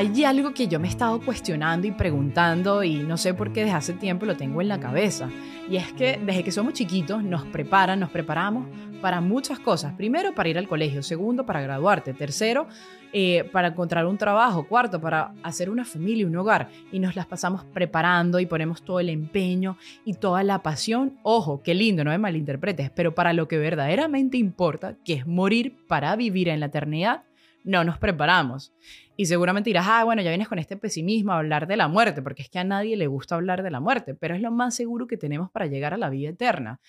hay algo que yo me he estado cuestionando y preguntando y no sé por qué desde hace tiempo lo tengo en la cabeza. Y es que desde que somos chiquitos nos preparan, nos preparamos para muchas cosas. Primero, para ir al colegio. Segundo, para graduarte. Tercero, eh, para encontrar un trabajo. Cuarto, para hacer una familia, un hogar. Y nos las pasamos preparando y ponemos todo el empeño y toda la pasión. Ojo, qué lindo, no me malinterpretes, pero para lo que verdaderamente importa, que es morir para vivir en la eternidad, no nos preparamos. Y seguramente dirás, ah, bueno, ya vienes con este pesimismo a hablar de la muerte, porque es que a nadie le gusta hablar de la muerte, pero es lo más seguro que tenemos para llegar a la vida eterna.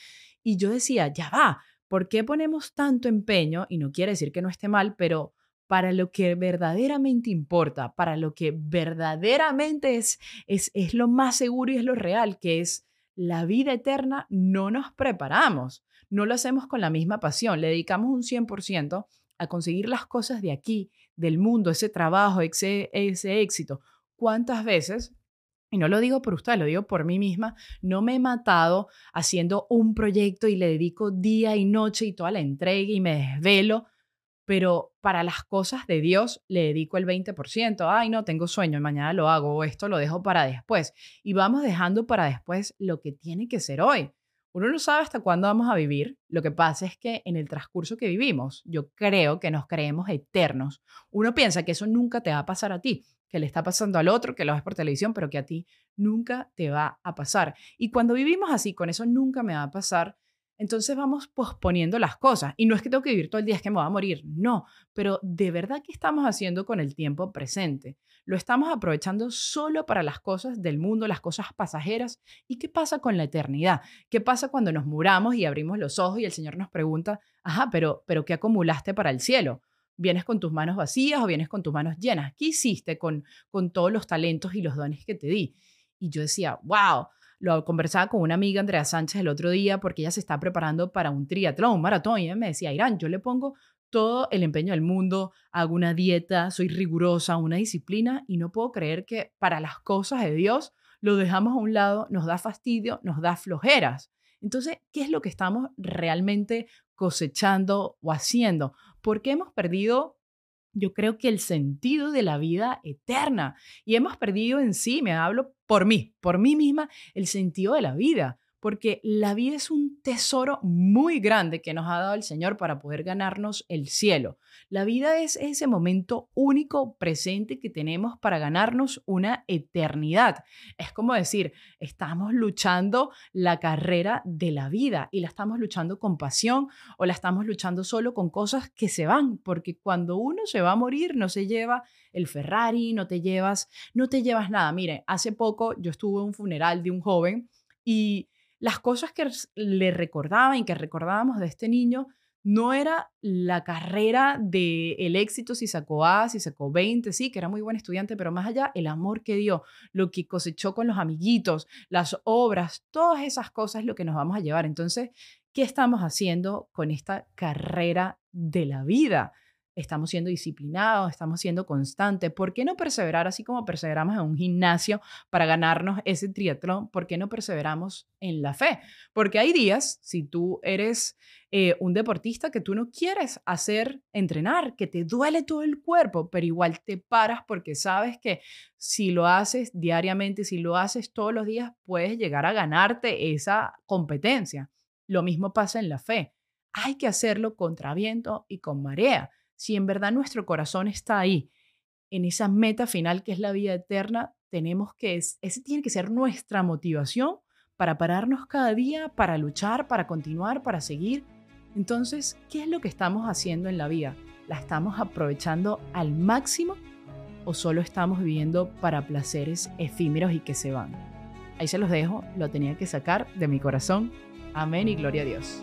Y yo decía, ya va, ¿por qué ponemos tanto empeño? Y no quiere decir que no esté mal, pero para lo que verdaderamente importa, para lo que verdaderamente es, es, es lo más seguro y es lo real, que es la vida eterna, no nos preparamos, no lo hacemos con la misma pasión, le dedicamos un 100% a conseguir las cosas de aquí, del mundo, ese trabajo, ese, ese éxito. ¿Cuántas veces y no lo digo por usted, lo digo por mí misma, no me he matado haciendo un proyecto y le dedico día y noche y toda la entrega y me desvelo, pero para las cosas de Dios le dedico el 20%. Ay, no, tengo sueño mañana lo hago esto lo dejo para después. Y vamos dejando para después lo que tiene que ser hoy. Uno no sabe hasta cuándo vamos a vivir. Lo que pasa es que en el transcurso que vivimos, yo creo que nos creemos eternos. Uno piensa que eso nunca te va a pasar a ti, que le está pasando al otro, que lo ves por televisión, pero que a ti nunca te va a pasar. Y cuando vivimos así, con eso nunca me va a pasar, entonces vamos posponiendo las cosas. Y no es que tengo que vivir todo el día, es que me voy a morir. No, pero de verdad, ¿qué estamos haciendo con el tiempo presente? Lo estamos aprovechando solo para las cosas del mundo, las cosas pasajeras. ¿Y qué pasa con la eternidad? ¿Qué pasa cuando nos muramos y abrimos los ojos y el Señor nos pregunta, ajá, pero, pero ¿qué acumulaste para el cielo? ¿Vienes con tus manos vacías o vienes con tus manos llenas? ¿Qué hiciste con, con todos los talentos y los dones que te di? Y yo decía, wow, lo conversaba con una amiga, Andrea Sánchez, el otro día, porque ella se está preparando para un triatlón, un maratón, y ella me decía, Irán, yo le pongo todo el empeño del mundo, hago una dieta, soy rigurosa, una disciplina y no puedo creer que para las cosas de Dios lo dejamos a un lado, nos da fastidio, nos da flojeras. Entonces, ¿qué es lo que estamos realmente cosechando o haciendo? Porque hemos perdido, yo creo que el sentido de la vida eterna. Y hemos perdido en sí, me hablo por mí, por mí misma, el sentido de la vida porque la vida es un tesoro muy grande que nos ha dado el Señor para poder ganarnos el cielo. La vida es ese momento único presente que tenemos para ganarnos una eternidad. Es como decir, estamos luchando la carrera de la vida y la estamos luchando con pasión o la estamos luchando solo con cosas que se van, porque cuando uno se va a morir no se lleva el Ferrari, no te llevas, no te llevas nada. Mire, hace poco yo estuve en un funeral de un joven y las cosas que le recordaban y que recordábamos de este niño no era la carrera de el éxito si sacó A, si sacó 20, sí, que era muy buen estudiante, pero más allá el amor que dio, lo que cosechó con los amiguitos, las obras, todas esas cosas lo que nos vamos a llevar. Entonces, ¿qué estamos haciendo con esta carrera de la vida? Estamos siendo disciplinados, estamos siendo constantes. ¿Por qué no perseverar así como perseveramos en un gimnasio para ganarnos ese triatlón? ¿Por qué no perseveramos en la fe? Porque hay días, si tú eres eh, un deportista que tú no quieres hacer entrenar, que te duele todo el cuerpo, pero igual te paras porque sabes que si lo haces diariamente, si lo haces todos los días, puedes llegar a ganarte esa competencia. Lo mismo pasa en la fe. Hay que hacerlo contra viento y con marea si en verdad nuestro corazón está ahí, en esa meta final que es la vida eterna, tenemos que, ese tiene que ser nuestra motivación para pararnos cada día, para luchar, para continuar, para seguir. Entonces, ¿qué es lo que estamos haciendo en la vida? ¿La estamos aprovechando al máximo o solo estamos viviendo para placeres efímeros y que se van? Ahí se los dejo, lo tenía que sacar de mi corazón. Amén y gloria a Dios.